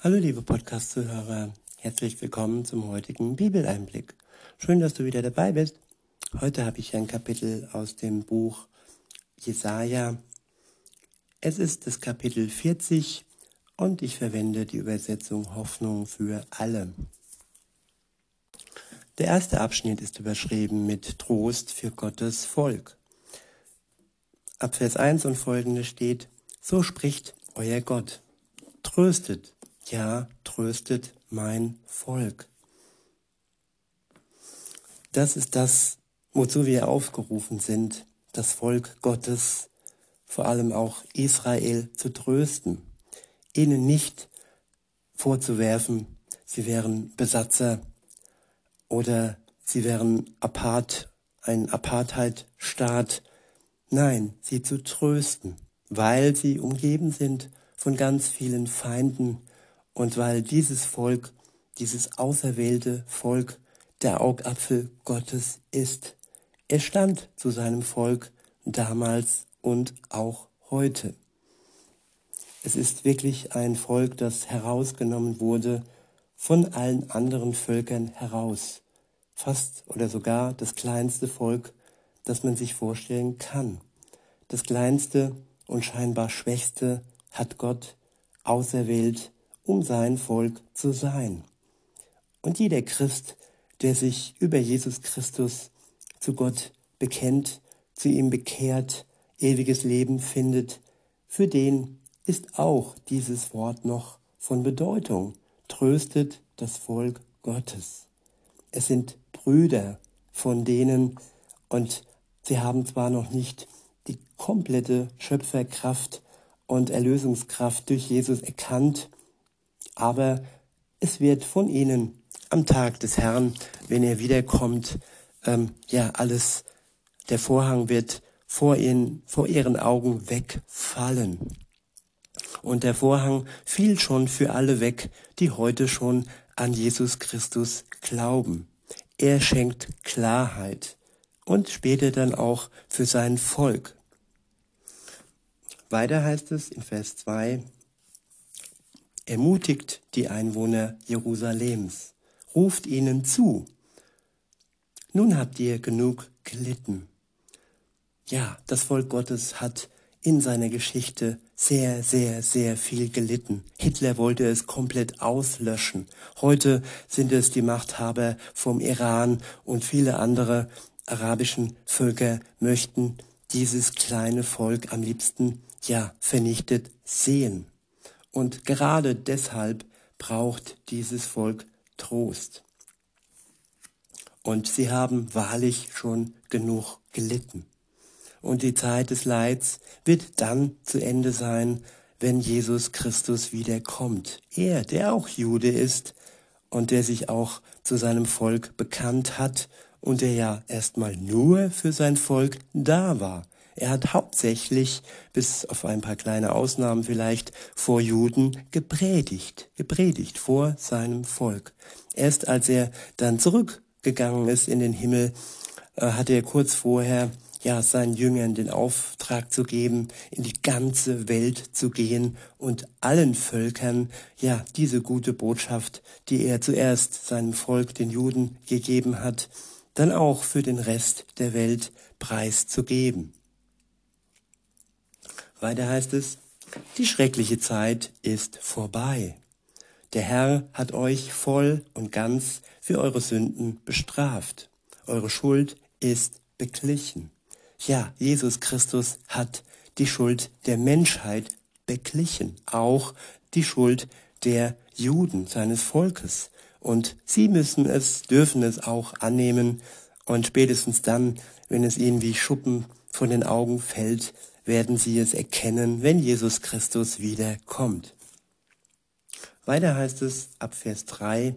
Hallo liebe Podcast-Zuhörer, herzlich willkommen zum heutigen Bibeleinblick. Schön, dass du wieder dabei bist. Heute habe ich ein Kapitel aus dem Buch Jesaja. Es ist das Kapitel 40 und ich verwende die Übersetzung Hoffnung für alle. Der erste Abschnitt ist überschrieben mit Trost für Gottes Volk. Ab Vers 1 und folgende steht, so spricht euer Gott. Tröstet, ja, tröstet mein Volk. Das ist das, wozu wir aufgerufen sind, das Volk Gottes, vor allem auch Israel, zu trösten, ihnen nicht vorzuwerfen, sie wären Besatzer oder sie wären Apart, ein Apartheidstaat. Nein, sie zu trösten, weil sie umgeben sind von ganz vielen Feinden und weil dieses Volk, dieses auserwählte Volk, der Augapfel Gottes ist. Er stand zu seinem Volk damals und auch heute. Es ist wirklich ein Volk, das herausgenommen wurde von allen anderen Völkern heraus. Fast oder sogar das kleinste Volk, das man sich vorstellen kann. Das kleinste und scheinbar schwächste hat Gott auserwählt um sein Volk zu sein. Und jeder Christ, der sich über Jesus Christus zu Gott bekennt, zu ihm bekehrt, ewiges Leben findet, für den ist auch dieses Wort noch von Bedeutung. Tröstet das Volk Gottes. Es sind Brüder von denen und sie haben zwar noch nicht die komplette Schöpferkraft und Erlösungskraft durch Jesus erkannt, aber es wird von ihnen am Tag des Herrn, wenn er wiederkommt, ähm, ja alles, der Vorhang wird vor ihnen, vor ihren Augen wegfallen. Und der Vorhang fiel schon für alle weg, die heute schon an Jesus Christus glauben. Er schenkt Klarheit und später dann auch für sein Volk. Weiter heißt es in Vers 2, ermutigt die Einwohner Jerusalems, ruft ihnen zu. Nun habt ihr genug gelitten. Ja, das Volk Gottes hat in seiner Geschichte sehr, sehr, sehr viel gelitten. Hitler wollte es komplett auslöschen. Heute sind es die Machthaber vom Iran und viele andere arabischen Völker möchten dieses kleine Volk am liebsten ja vernichtet sehen. Und gerade deshalb braucht dieses Volk Trost. Und sie haben wahrlich schon genug gelitten. Und die Zeit des Leids wird dann zu Ende sein, wenn Jesus Christus wiederkommt. Er, der auch Jude ist und der sich auch zu seinem Volk bekannt hat und der ja erstmal nur für sein Volk da war. Er hat hauptsächlich, bis auf ein paar kleine Ausnahmen vielleicht, vor Juden gepredigt, gepredigt vor seinem Volk. Erst als er dann zurückgegangen ist in den Himmel, äh, hat er kurz vorher ja, seinen Jüngern den Auftrag zu geben, in die ganze Welt zu gehen und allen Völkern, ja, diese gute Botschaft, die er zuerst seinem Volk, den Juden, gegeben hat, dann auch für den Rest der Welt preiszugeben. Weiter heißt es, die schreckliche Zeit ist vorbei. Der Herr hat euch voll und ganz für eure Sünden bestraft. Eure Schuld ist beglichen. Ja, Jesus Christus hat die Schuld der Menschheit beglichen, auch die Schuld der Juden, seines Volkes. Und sie müssen es, dürfen es auch annehmen. Und spätestens dann, wenn es ihnen wie Schuppen von den Augen fällt, werden sie es erkennen, wenn Jesus Christus wiederkommt. Weiter heißt es ab Vers 3,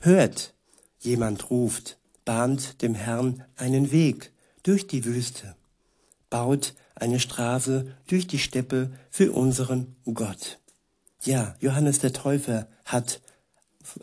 hört, jemand ruft, bahnt dem Herrn einen Weg durch die Wüste, baut eine Straße durch die Steppe für unseren Gott. Ja, Johannes der Täufer hat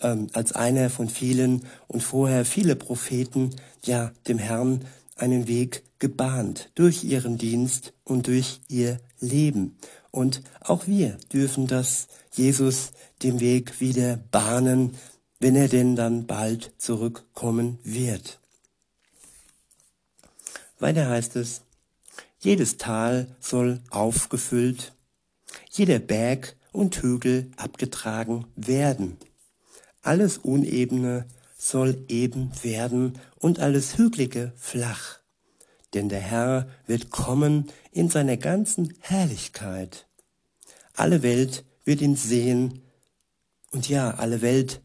ähm, als einer von vielen und vorher viele Propheten ja dem Herrn einen Weg gebahnt durch ihren Dienst und durch ihr Leben. Und auch wir dürfen das Jesus dem Weg wieder bahnen, wenn er denn dann bald zurückkommen wird. Weiter heißt es, jedes Tal soll aufgefüllt, jeder Berg und Hügel abgetragen werden. Alles Unebene soll eben werden und alles Hügelige flach. Denn der Herr wird kommen in seiner ganzen Herrlichkeit. Alle Welt wird ihn sehen und ja, alle Welt,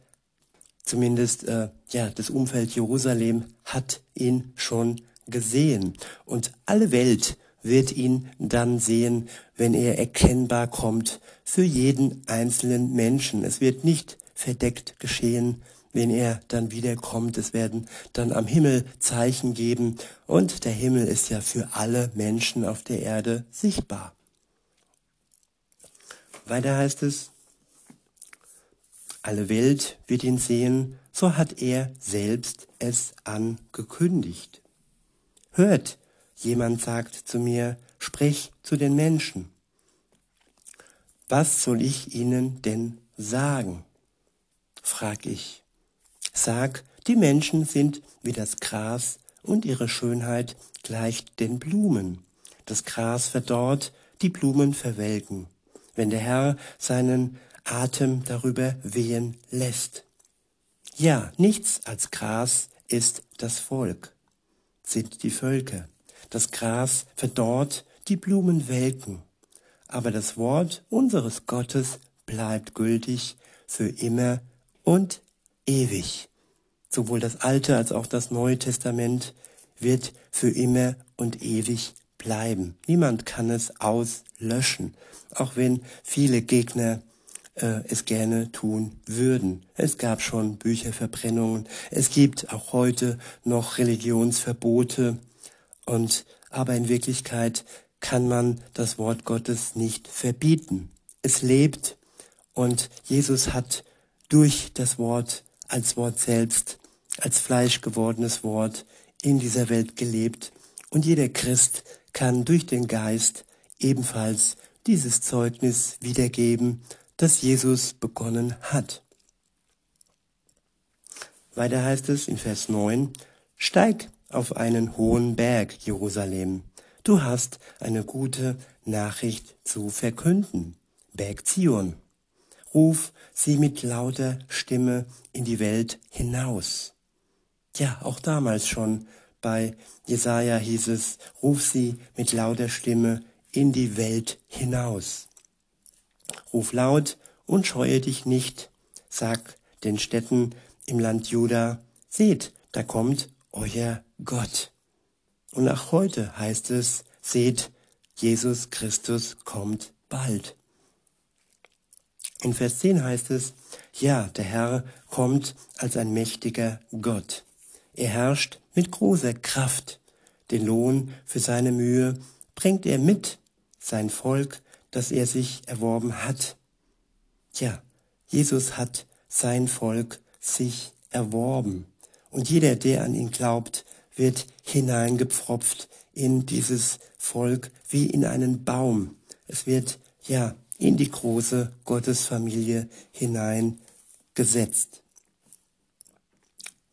zumindest äh, ja, das Umfeld Jerusalem hat ihn schon gesehen und alle Welt wird ihn dann sehen, wenn er erkennbar kommt für jeden einzelnen Menschen. Es wird nicht verdeckt geschehen, wenn er dann wiederkommt. Es werden dann am Himmel Zeichen geben und der Himmel ist ja für alle Menschen auf der Erde sichtbar. Weiter heißt es, alle Welt wird ihn sehen, so hat er selbst es angekündigt. Hört, jemand sagt zu mir, sprich zu den Menschen. Was soll ich ihnen denn sagen? frag ich. Sag, die Menschen sind wie das Gras und ihre Schönheit gleicht den Blumen. Das Gras verdorrt, die Blumen verwelken, wenn der Herr seinen Atem darüber wehen lässt. Ja, nichts als Gras ist das Volk, sind die Völker. Das Gras verdorrt, die Blumen welken. Aber das Wort unseres Gottes bleibt gültig für immer und ewig. Sowohl das Alte als auch das Neue Testament wird für immer und ewig bleiben. Niemand kann es auslöschen, auch wenn viele Gegner äh, es gerne tun würden. Es gab schon Bücherverbrennungen, es gibt auch heute noch Religionsverbote und aber in Wirklichkeit kann man das Wort Gottes nicht verbieten. Es lebt und Jesus hat durch das Wort als Wort selbst, als Fleisch gewordenes Wort in dieser Welt gelebt. Und jeder Christ kann durch den Geist ebenfalls dieses Zeugnis wiedergeben, das Jesus begonnen hat. Weiter heißt es in Vers 9, Steig auf einen hohen Berg, Jerusalem. Du hast eine gute Nachricht zu verkünden. Berg Zion. Ruf sie mit lauter Stimme in die Welt hinaus. Ja, auch damals schon bei Jesaja hieß es, ruf sie mit lauter Stimme in die Welt hinaus. Ruf laut und scheue dich nicht, sag den Städten im Land Juda, seht, da kommt euer Gott. Und auch heute heißt es, seht, Jesus Christus kommt bald. In Vers 10 heißt es, ja, der Herr kommt als ein mächtiger Gott. Er herrscht mit großer Kraft. Den Lohn für seine Mühe bringt er mit, sein Volk, das er sich erworben hat. Ja, Jesus hat sein Volk sich erworben. Und jeder, der an ihn glaubt, wird hineingepfropft in dieses Volk wie in einen Baum. Es wird, ja, in die große Gottesfamilie hineingesetzt.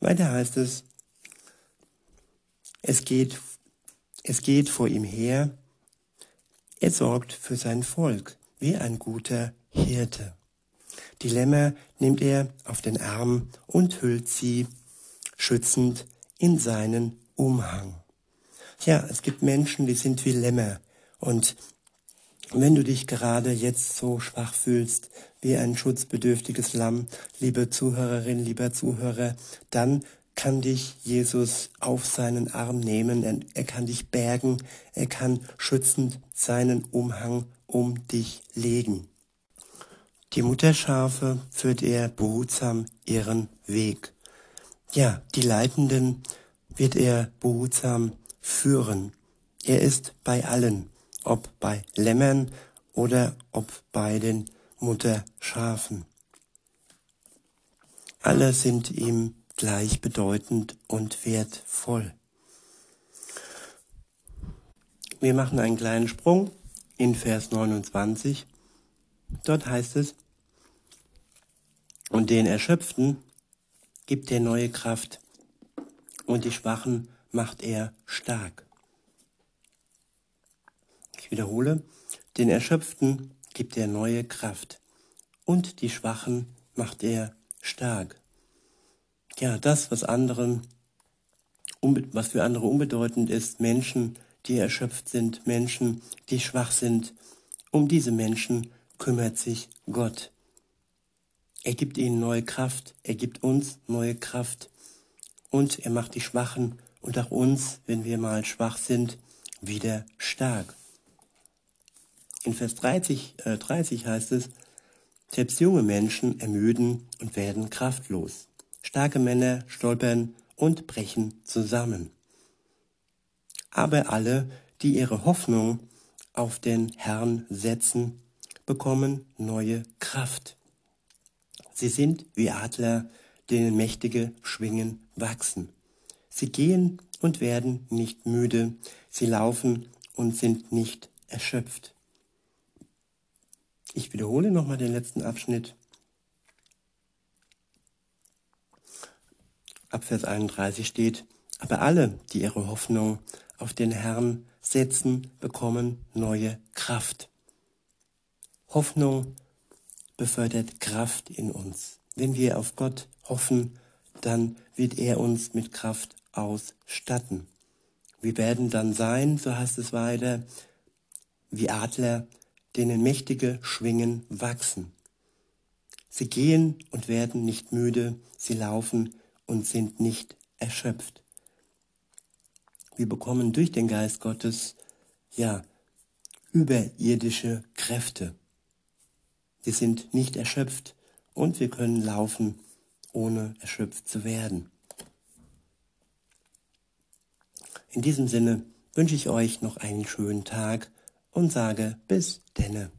Weiter heißt es, es geht, es geht vor ihm her, er sorgt für sein Volk wie ein guter Hirte. Die Lämmer nimmt er auf den Arm und hüllt sie schützend in seinen Umhang. Ja, es gibt Menschen, die sind wie Lämmer und wenn du dich gerade jetzt so schwach fühlst, wie ein schutzbedürftiges Lamm, liebe Zuhörerin, lieber Zuhörer, dann kann dich Jesus auf seinen Arm nehmen, er kann dich bergen, er kann schützend seinen Umhang um dich legen. Die Mutterschafe führt er behutsam ihren Weg. Ja, die Leitenden wird er behutsam führen. Er ist bei allen ob bei Lämmern oder ob bei den Mutterschafen. Alle sind ihm gleichbedeutend und wertvoll. Wir machen einen kleinen Sprung in Vers 29. Dort heißt es, und den Erschöpften gibt er neue Kraft und die Schwachen macht er stark. Wiederhole, den Erschöpften gibt er neue Kraft und die Schwachen macht er stark. Ja, das, was anderen, was für andere unbedeutend ist, Menschen, die erschöpft sind, Menschen, die schwach sind, um diese Menschen kümmert sich Gott. Er gibt ihnen neue Kraft, er gibt uns neue Kraft und er macht die Schwachen und auch uns, wenn wir mal schwach sind, wieder stark. In Vers 30, äh, 30 heißt es, selbst junge Menschen ermüden und werden kraftlos. Starke Männer stolpern und brechen zusammen. Aber alle, die ihre Hoffnung auf den Herrn setzen, bekommen neue Kraft. Sie sind wie Adler, denen mächtige Schwingen wachsen. Sie gehen und werden nicht müde, sie laufen und sind nicht erschöpft. Ich wiederhole nochmal den letzten Abschnitt. Ab Vers 31 steht, aber alle, die ihre Hoffnung auf den Herrn setzen, bekommen neue Kraft. Hoffnung befördert Kraft in uns. Wenn wir auf Gott hoffen, dann wird er uns mit Kraft ausstatten. Wir werden dann sein, so heißt es weiter, wie Adler, denen mächtige Schwingen wachsen. Sie gehen und werden nicht müde, sie laufen und sind nicht erschöpft. Wir bekommen durch den Geist Gottes, ja, überirdische Kräfte. Wir sind nicht erschöpft und wir können laufen, ohne erschöpft zu werden. In diesem Sinne wünsche ich euch noch einen schönen Tag und sage bis denne.